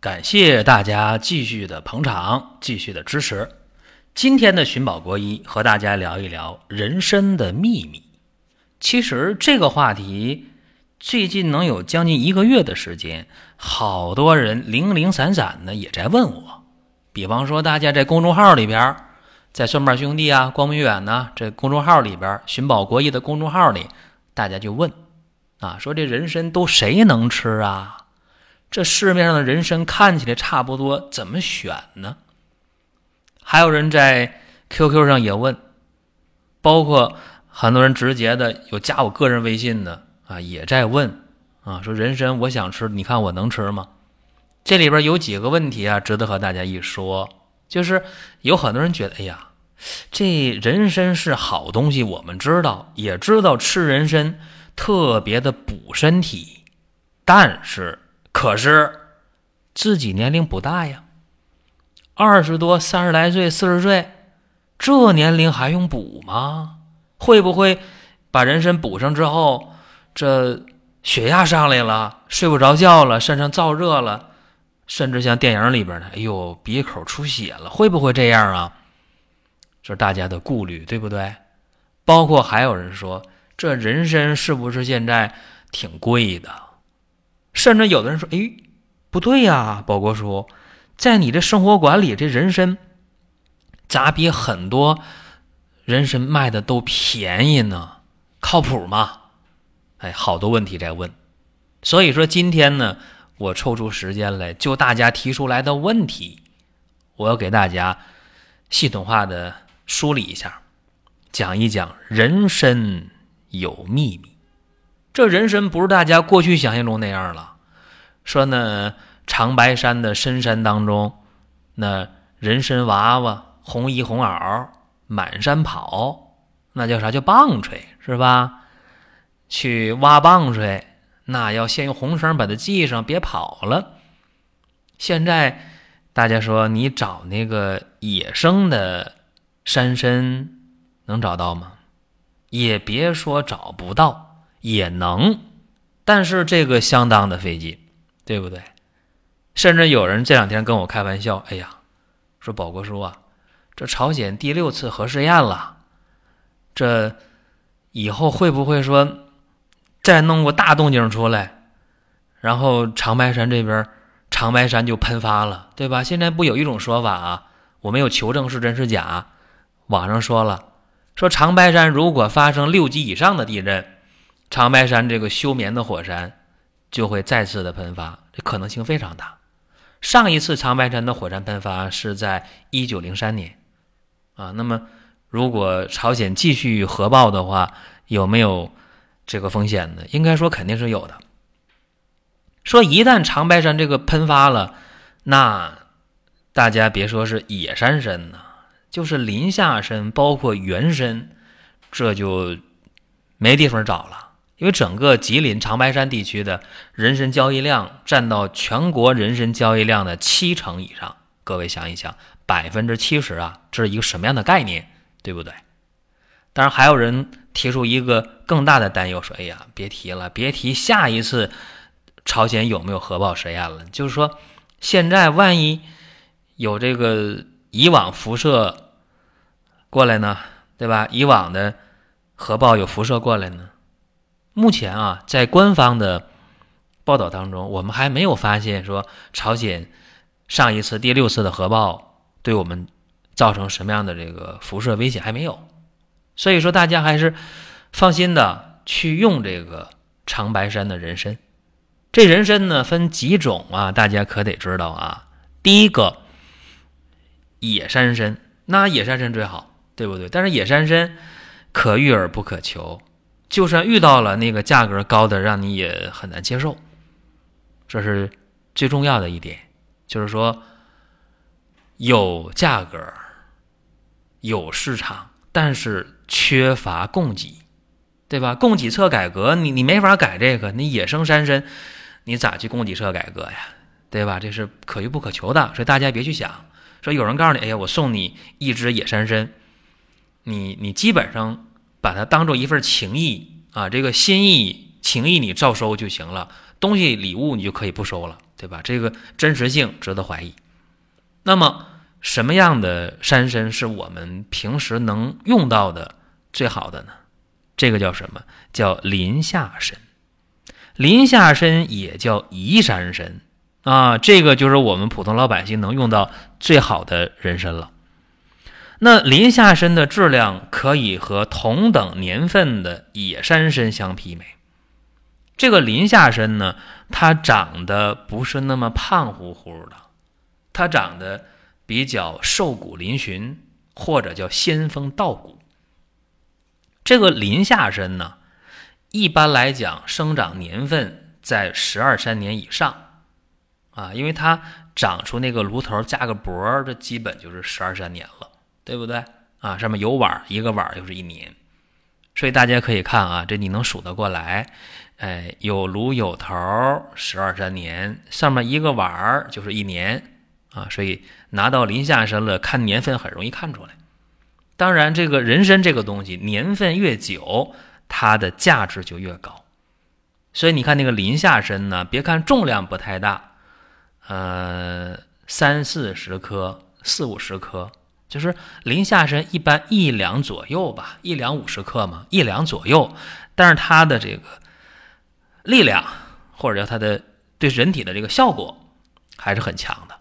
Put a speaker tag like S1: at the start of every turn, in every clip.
S1: 感谢大家继续的捧场，继续的支持。今天的寻宝国医和大家聊一聊人参的秘密。其实这个话题最近能有将近一个月的时间，好多人零零散散的也在问我。比方说，大家在公众号里边，在蒜瓣兄弟啊、光明远呐这公众号里边，寻宝国医的公众号里，大家就问啊，说这人参都谁能吃啊？这市面上的人参看起来差不多，怎么选呢？还有人在 QQ 上也问，包括很多人直接的有加我个人微信的啊，也在问啊，说人参我想吃，你看我能吃吗？这里边有几个问题啊，值得和大家一说，就是有很多人觉得，哎呀，这人参是好东西，我们知道，也知道吃人参特别的补身体，但是。可是自己年龄不大呀，二十多、三十来岁、四十岁，这年龄还用补吗？会不会把人参补上之后，这血压上来了，睡不着觉了，身上燥热了，甚至像电影里边的，哎呦，鼻口出血了，会不会这样啊？这是大家的顾虑，对不对？包括还有人说，这人参是不是现在挺贵的？甚至有的人说：“哎，不对呀，宝国叔，在你这生活馆里，这人参咋比很多人参卖的都便宜呢？靠谱吗？”哎，好多问题在问。所以说，今天呢，我抽出时间来就大家提出来的问题，我要给大家系统化的梳理一下，讲一讲人参有秘密。这人参不是大家过去想象中那样了。说呢，长白山的深山当中，那人参娃娃红衣红袄满山跑，那叫啥叫棒槌是吧？去挖棒槌，那要先用红绳把它系上，别跑了。现在大家说，你找那个野生的山参能找到吗？也别说找不到。也能，但是这个相当的费劲，对不对？甚至有人这两天跟我开玩笑：“哎呀，说宝国叔啊，这朝鲜第六次核试验了，这以后会不会说再弄个大动静出来，然后长白山这边长白山就喷发了，对吧？现在不有一种说法啊，我没有求证是真是假，网上说了，说长白山如果发生六级以上的地震。”长白山这个休眠的火山就会再次的喷发，这可能性非常大。上一次长白山的火山喷发是在一九零三年，啊，那么如果朝鲜继续核爆的话，有没有这个风险呢？应该说肯定是有的。说一旦长白山这个喷发了，那大家别说是野山参呐，就是林下参，包括原参，这就没地方找了。因为整个吉林长白山地区的人参交易量占到全国人参交易量的七成以上，各位想一想，百分之七十啊，这是一个什么样的概念，对不对？当然，还有人提出一个更大的担忧，说：“哎呀，别提了，别提下一次朝鲜有没有核爆实验了。就是说，现在万一有这个以往辐射过来呢，对吧？以往的核爆有辐射过来呢？”目前啊，在官方的报道当中，我们还没有发现说朝鲜上一次第六次的核爆对我们造成什么样的这个辐射危险还没有，所以说大家还是放心的去用这个长白山的人参。这人参呢分几种啊？大家可得知道啊。第一个野山参，那野山参最好，对不对？但是野山参可遇而不可求。就算遇到了那个价格高的，让你也很难接受。这是最重要的一点，就是说有价格、有市场，但是缺乏供给，对吧？供给侧改革，你你没法改这个，你野生山参，你咋去供给侧改革呀？对吧？这是可遇不可求的，所以大家别去想。说有人告诉你，哎呀，我送你一只野山参，你你基本上把它当做一份情谊啊，这个心意情谊你照收就行了，东西礼物你就可以不收了，对吧？这个真实性值得怀疑。那么什么样的山参是我们平时能用到的最好的呢？这个叫什么？叫林下参。林下参也叫移山参。啊，这个就是我们普通老百姓能用到最好的人参了。那林下参的质量可以和同等年份的野山参相媲美。这个林下参呢，它长得不是那么胖乎乎的，它长得比较瘦骨嶙峋，或者叫仙风道骨。这个林下参呢，一般来讲生长年份在十二三年以上。啊，因为它长出那个芦头加个脖，这基本就是十二三年了，对不对？啊，上面有碗，一个碗就是一年，所以大家可以看啊，这你能数得过来？哎，有炉有头，十二三年，上面一个碗就是一年啊，所以拿到林下参了，看年份很容易看出来。当然，这个人参这个东西，年份越久，它的价值就越高。所以你看那个林下参呢，别看重量不太大。呃，三四十颗，四五十颗，就是临下参一般一两左右吧，一两五十克嘛，一两左右。但是它的这个力量，或者叫它的对人体的这个效果，还是很强的。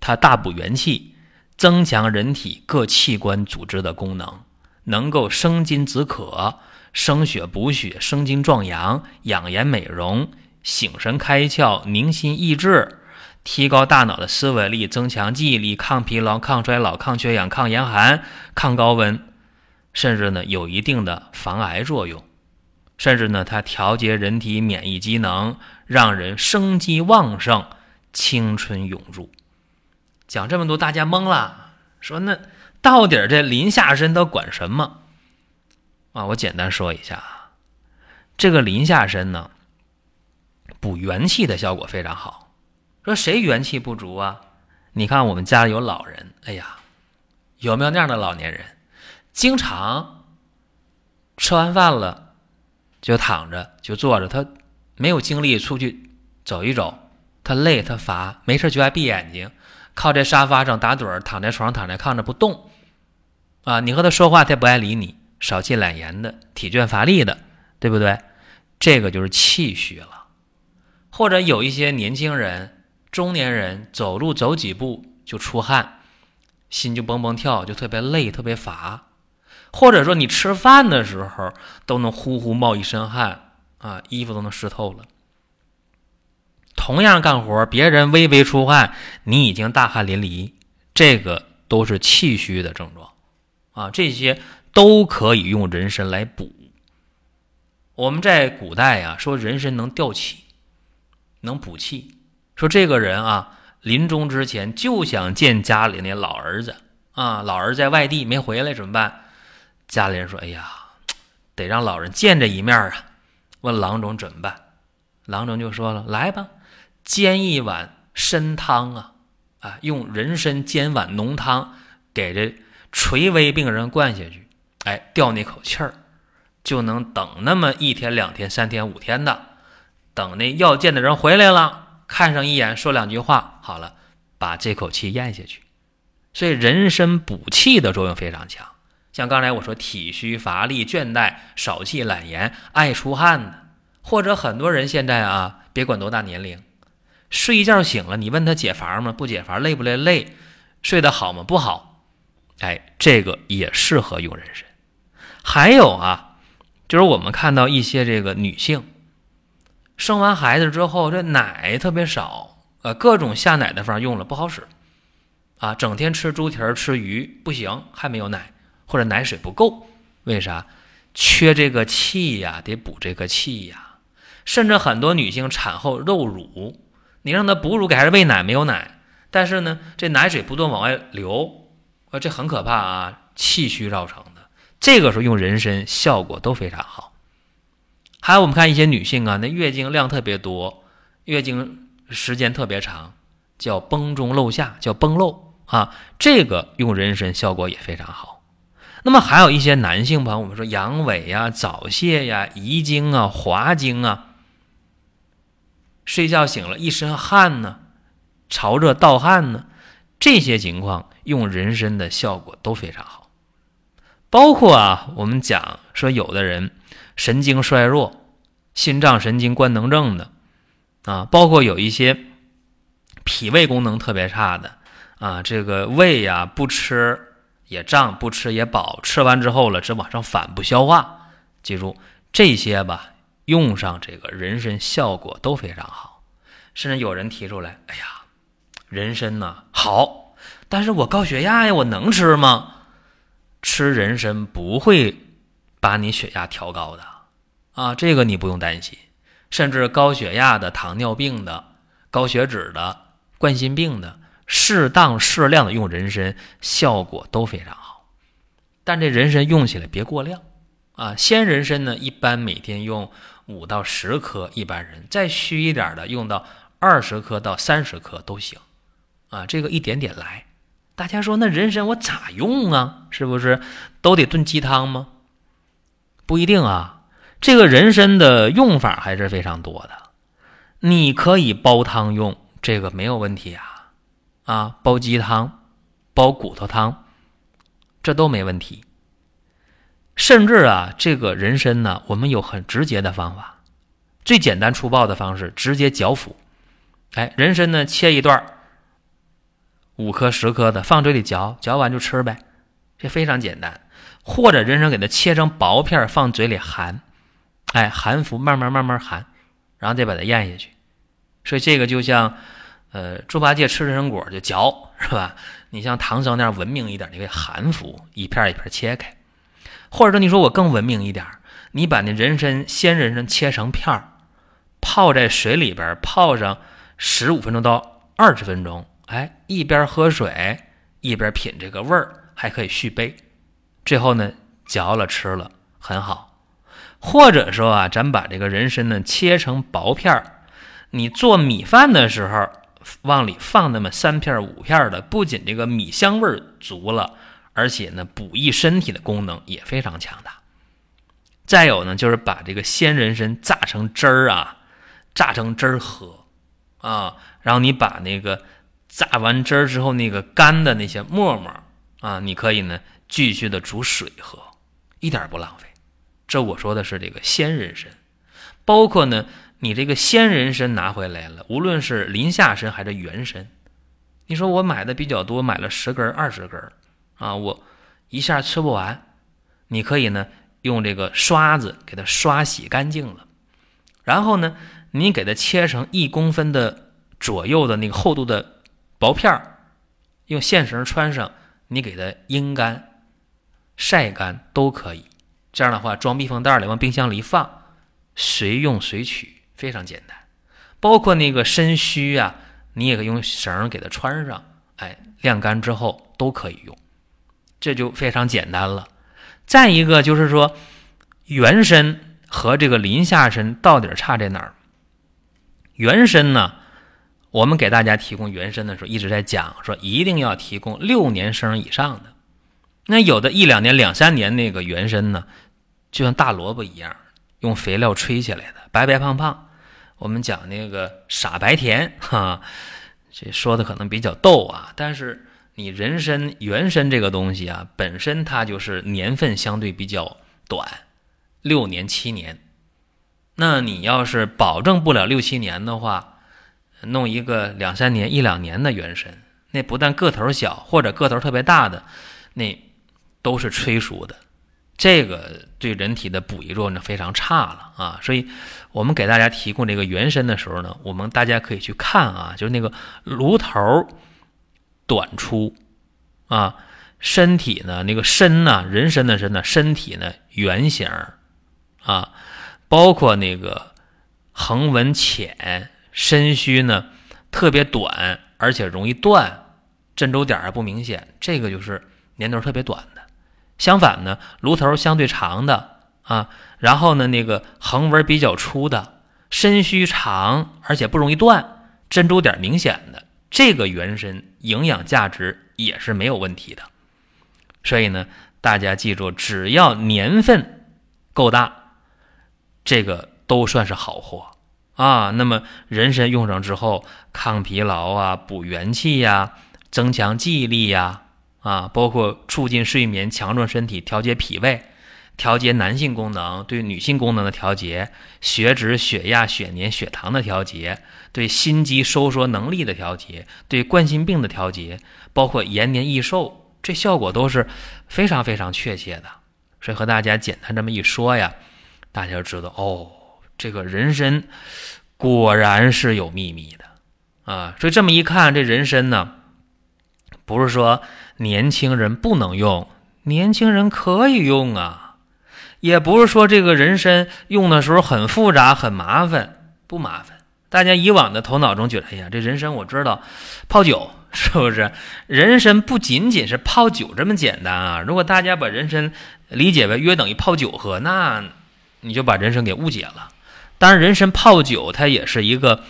S1: 它大补元气，增强人体各器官组织的功能，能够生津止渴、生血补血、生津壮阳、养颜美容、醒神开窍、宁心益智。提高大脑的思维力，增强记忆力，抗疲劳、抗衰老、抗缺氧、抗严寒、抗高温，甚至呢有一定的防癌作用。甚至呢，它调节人体免疫机能，让人生机旺盛、青春永驻。讲这么多，大家懵了，说那到底这林下参都管什么啊？我简单说一下啊，这个林下参呢，补元气的效果非常好。说谁元气不足啊？你看我们家里有老人，哎呀，有没有那样的老年人？经常吃完饭了就躺着就坐着，他没有精力出去走一走，他累他乏，没事就爱闭眼睛，靠在沙发上打盹儿，躺在床上躺在炕上不动啊。你和他说话，他不爱理你，少气懒言的，体倦乏力的，对不对？这个就是气虚了，或者有一些年轻人。中年人走路走几步就出汗，心就蹦蹦跳，就特别累，特别乏。或者说你吃饭的时候都能呼呼冒一身汗啊，衣服都能湿透了。同样干活，别人微微出汗，你已经大汗淋漓，这个都是气虚的症状啊。这些都可以用人参来补。我们在古代呀，说人参能调气，能补气。说这个人啊，临终之前就想见家里那老儿子啊，老儿在外地没回来怎么办？家里人说：“哎呀，得让老人见这一面啊。”问郎中怎么办？郎中就说了：“来吧，煎一碗参汤啊，啊，用人参煎碗浓汤给这垂危病人灌下去，哎，吊那口气儿，就能等那么一天、两天、三天、五天的，等那要见的人回来了。”看上一眼，说两句话，好了，把这口气咽下去。所以人参补气的作用非常强。像刚才我说，体虚乏力、倦怠、少气懒言、爱出汗的，或者很多人现在啊，别管多大年龄，睡一觉醒了，你问他解乏吗？不解乏，累不累？累。睡得好吗？不好。哎，这个也适合用人参。还有啊，就是我们看到一些这个女性。生完孩子之后，这奶特别少，呃，各种下奶的方用了不好使，啊，整天吃猪蹄儿吃鱼不行，还没有奶，或者奶水不够，为啥？缺这个气呀，得补这个气呀。甚至很多女性产后肉乳，你让她哺乳给孩子喂奶没有奶，但是呢，这奶水不断往外流，啊，这很可怕啊，气虚造成的。这个时候用人参效果都非常好。还有我们看一些女性啊，那月经量特别多，月经时间特别长，叫崩中漏下，叫崩漏啊，这个用人参效果也非常好。那么还有一些男性朋友，我们说阳痿呀、早泄呀、遗精啊、滑精啊，睡觉醒了一身汗呢，潮热盗汗呢，这些情况用人参的效果都非常好。包括啊，我们讲说有的人神经衰弱、心脏神经官能症的啊，包括有一些脾胃功能特别差的啊，这个胃呀不吃。也胀，不吃也饱，吃完之后了，只往上反不消化。记住这些吧，用上这个人参效果都非常好。甚至有人提出来，哎呀，人参呢好，但是我高血压呀，我能吃吗？吃人参不会把你血压调高的啊，这个你不用担心。甚至高血压的、糖尿病的、高血脂的、冠心病的。适当适量的用人参，效果都非常好，但这人参用起来别过量啊。鲜人参呢，一般每天用五到十颗，一般人再虚一点的，用到二十颗到三十颗都行啊。这个一点点来。大家说那人参我咋用啊？是不是都得炖鸡汤吗？不一定啊。这个人参的用法还是非常多的，你可以煲汤用，这个没有问题啊。啊，煲鸡汤、煲骨头汤，这都没问题。甚至啊，这个人参呢，我们有很直接的方法，最简单粗暴的方式，直接嚼服。哎，人参呢，切一段五颗、十颗的，放嘴里嚼，嚼完就吃呗，这非常简单。或者人参给它切成薄片，放嘴里含，哎，含服，慢慢慢慢含，然后再把它咽下去。所以这个就像。呃，猪八戒吃人参果就嚼，是吧？你像唐僧那样文明一点，你可以含服，一片一片切开。或者说，你说我更文明一点，你把那人参鲜人参切成片儿，泡在水里边泡上十五分钟到二十分钟，哎，一边喝水一边品这个味儿，还可以续杯。最后呢，嚼了吃了很好。或者说啊，咱把这个人参呢切成薄片儿，你做米饭的时候。往里放那么三片五片的，不仅这个米香味儿足了，而且呢补益身体的功能也非常强大。再有呢，就是把这个鲜人参榨成汁儿啊，榨成汁儿喝啊，然后你把那个榨完汁儿之后那个干的那些沫沫啊，你可以呢继续的煮水喝，一点不浪费。这我说的是这个鲜人参，包括呢。你这个鲜人参拿回来了，无论是临夏参还是原参，你说我买的比较多，买了十根、二十根啊，我一下吃不完。你可以呢用这个刷子给它刷洗干净了，然后呢你给它切成一公分的左右的那个厚度的薄片，用线绳穿上，你给它阴干、晒干都可以。这样的话装密封袋里，往冰箱里一放，随用随取。非常简单，包括那个参须啊，你也可以用绳给它穿上，哎，晾干之后都可以用，这就非常简单了。再一个就是说，原参和这个临下参到底差在哪儿？原参呢，我们给大家提供原参的时候一直在讲说，一定要提供六年生以上的。那有的一两年、两三年那个原参呢，就像大萝卜一样，用肥料吹起来的，白白胖胖。我们讲那个傻白甜，哈，这说的可能比较逗啊。但是你人参原参这个东西啊，本身它就是年份相对比较短，六年七年。那你要是保证不了六七年的话，弄一个两三年、一两年的原参，那不但个头小，或者个头特别大的，那都是催熟的。这个对人体的补益作用非常差了啊，所以我们给大家提供这个原参的时候呢，我们大家可以去看啊，就是那个芦头短粗啊，身体呢，那个身呢，人参的参呢，身体呢圆形啊，包括那个横纹浅，身须呢特别短，而且容易断，针灸点还不明显，这个就是年头特别短。相反呢，炉头相对长的啊，然后呢那个横纹比较粗的，身须长而且不容易断，珍珠点明显的，这个原参营养价值也是没有问题的。所以呢，大家记住，只要年份够大，这个都算是好货啊。那么人参用上之后，抗疲劳啊，补元气呀，增强记忆力呀，啊包括促进睡眠、强壮身体、调节脾胃、调节男性功能、对女性功能的调节、血脂、血压、血粘、血糖的调节、对心肌收缩能力的调节、对冠心病的调节，包括延年益寿。这效果都是非常非常确切的，所以和大家简单这么一说呀，大家就知道哦，这个人参果然是有秘密的啊。所以这么一看，这人参呢，不是说年轻人不能用，年轻人可以用啊，也不是说这个人参用的时候很复杂很麻烦，不麻烦。大家以往的头脑中觉得，哎呀，这人参我知道泡酒。是不是人参不仅仅是泡酒这么简单啊？如果大家把人参理解为约等于泡酒喝，那你就把人参给误解了。当然，人参泡酒它也是一个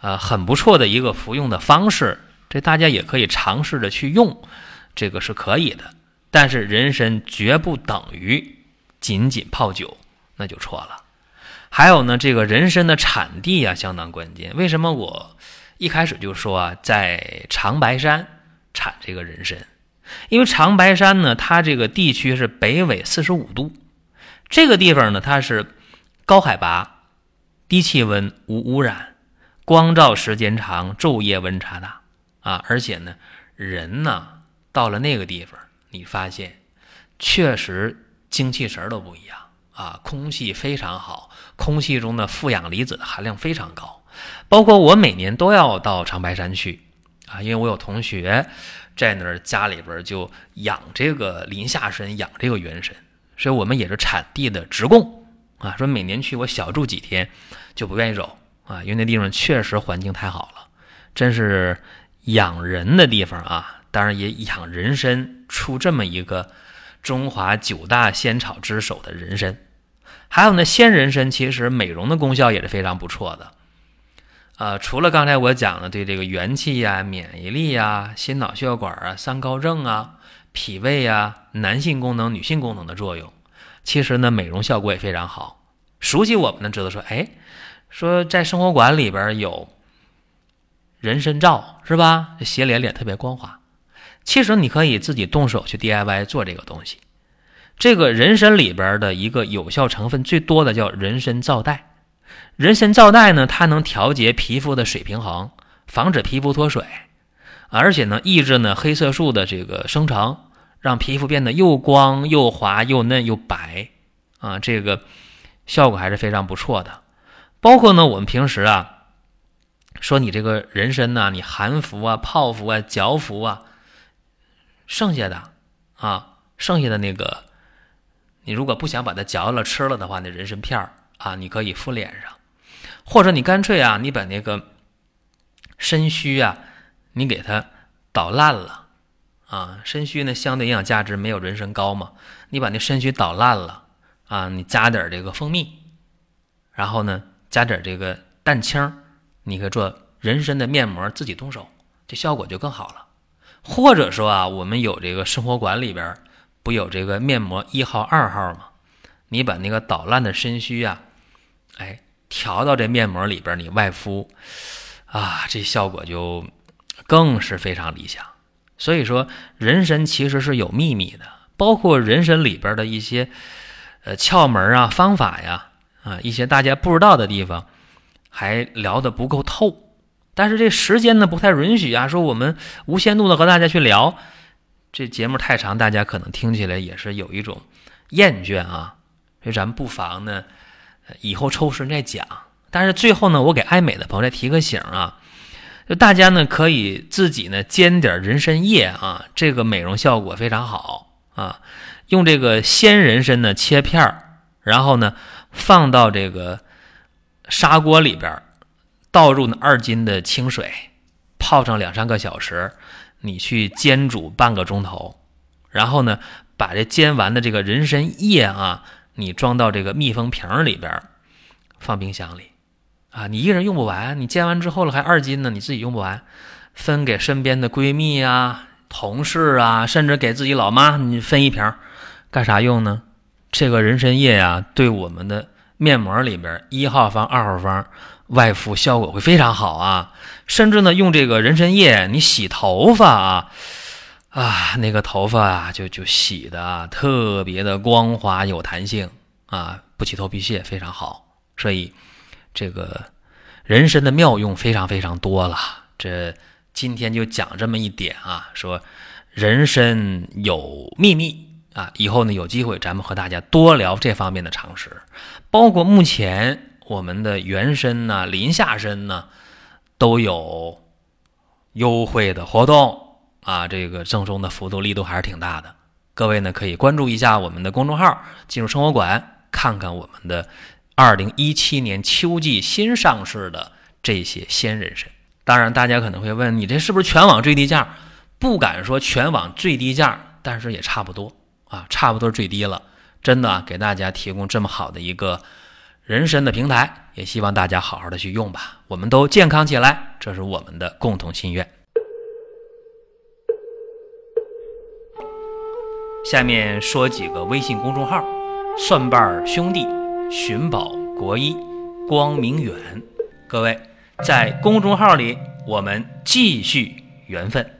S1: 呃很不错的一个服用的方式，这大家也可以尝试着去用，这个是可以的。但是人参绝不等于仅仅泡酒，那就错了。还有呢，这个人参的产地啊相当关键。为什么我？一开始就说啊，在长白山产这个人参，因为长白山呢，它这个地区是北纬四十五度，这个地方呢，它是高海拔、低气温、无污染、光照时间长、昼夜温差大啊，而且呢，人呢到了那个地方，你发现确实精气神都不一样啊，空气非常好，空气中的负氧离子含量非常高。包括我每年都要到长白山去啊，因为我有同学在那儿家里边就养这个林下参，养这个元参，所以我们也是产地的直供啊。说每年去我小住几天就不愿意走啊，因为那地方确实环境太好了，真是养人的地方啊。当然也养人参出这么一个中华九大仙草之首的人参，还有呢鲜人参，其实美容的功效也是非常不错的。呃，除了刚才我讲的对这个元气呀、免疫力呀、心脑血管啊、三高症啊、脾胃啊、男性功能、女性功能的作用，其实呢，美容效果也非常好。熟悉我们的知道说，哎，说在生活馆里边有人参皂是吧？洗脸脸特别光滑。其实你可以自己动手去 DIY 做这个东西。这个人参里边的一个有效成分最多的叫人参皂苷。人参皂苷呢，它能调节皮肤的水平衡，防止皮肤脱水，而且呢，抑制呢黑色素的这个生成，让皮肤变得又光又滑又嫩又白啊，这个效果还是非常不错的。包括呢，我们平时啊，说你这个人参呢，你含服啊、泡服啊、嚼服啊，剩下的啊，剩下的那个，你如果不想把它嚼了吃了的话，那人参片儿啊，你可以敷脸上。或者你干脆啊，你把那个参须啊，你给它捣烂了啊。参须呢，相对营养价值没有人参高嘛。你把那参须捣烂了啊，你加点这个蜂蜜，然后呢，加点这个蛋清，你可以做人参的面膜，自己动手，这效果就更好了。或者说啊，我们有这个生活馆里边不有这个面膜一号、二号吗？你把那个捣烂的参须啊，哎。调到这面膜里边，你外敷，啊，这效果就更是非常理想。所以说，人参其实是有秘密的，包括人参里边的一些呃窍门啊、方法呀，啊，一些大家不知道的地方，还聊得不够透。但是这时间呢不太允许啊，说我们无限度的和大家去聊，这节目太长，大家可能听起来也是有一种厌倦啊。所以咱们不妨呢。以后抽时间再讲，但是最后呢，我给爱美的朋友再提个醒啊，就大家呢可以自己呢煎点人参叶啊，这个美容效果非常好啊。用这个鲜人参呢切片儿，然后呢放到这个砂锅里边，倒入呢二斤的清水，泡上两三个小时，你去煎煮半个钟头，然后呢把这煎完的这个人参叶啊，你装到这个密封瓶里边，放冰箱里。啊，你一个人用不完，你煎完之后了还二斤呢，你自己用不完，分给身边的闺蜜啊、同事啊，甚至给自己老妈，你分一瓶，干啥用呢？这个人参叶呀，对我们的面膜里边一号方、二号方外敷效果会非常好啊，甚至呢，用这个人参液你洗头发啊，啊，那个头发啊就就洗的特别的光滑有弹性啊，不起头皮屑，非常好，所以。这个人参的妙用非常非常多了，这今天就讲这么一点啊，说人参有秘密啊，以后呢有机会咱们和大家多聊这方面的常识，包括目前我们的原参呢、临夏参呢都有优惠的活动啊，这个赠送的幅度力度还是挺大的，各位呢可以关注一下我们的公众号，进入生活馆看看我们的。二零一七年秋季新上市的这些鲜人参，当然大家可能会问，你这是不是全网最低价？不敢说全网最低价，但是也差不多啊，差不多最低了。真的给大家提供这么好的一个人参的平台，也希望大家好好的去用吧。我们都健康起来，这是我们的共同心愿。下面说几个微信公众号：蒜瓣兄弟。寻宝国医，光明远，各位在公众号里，我们继续缘分。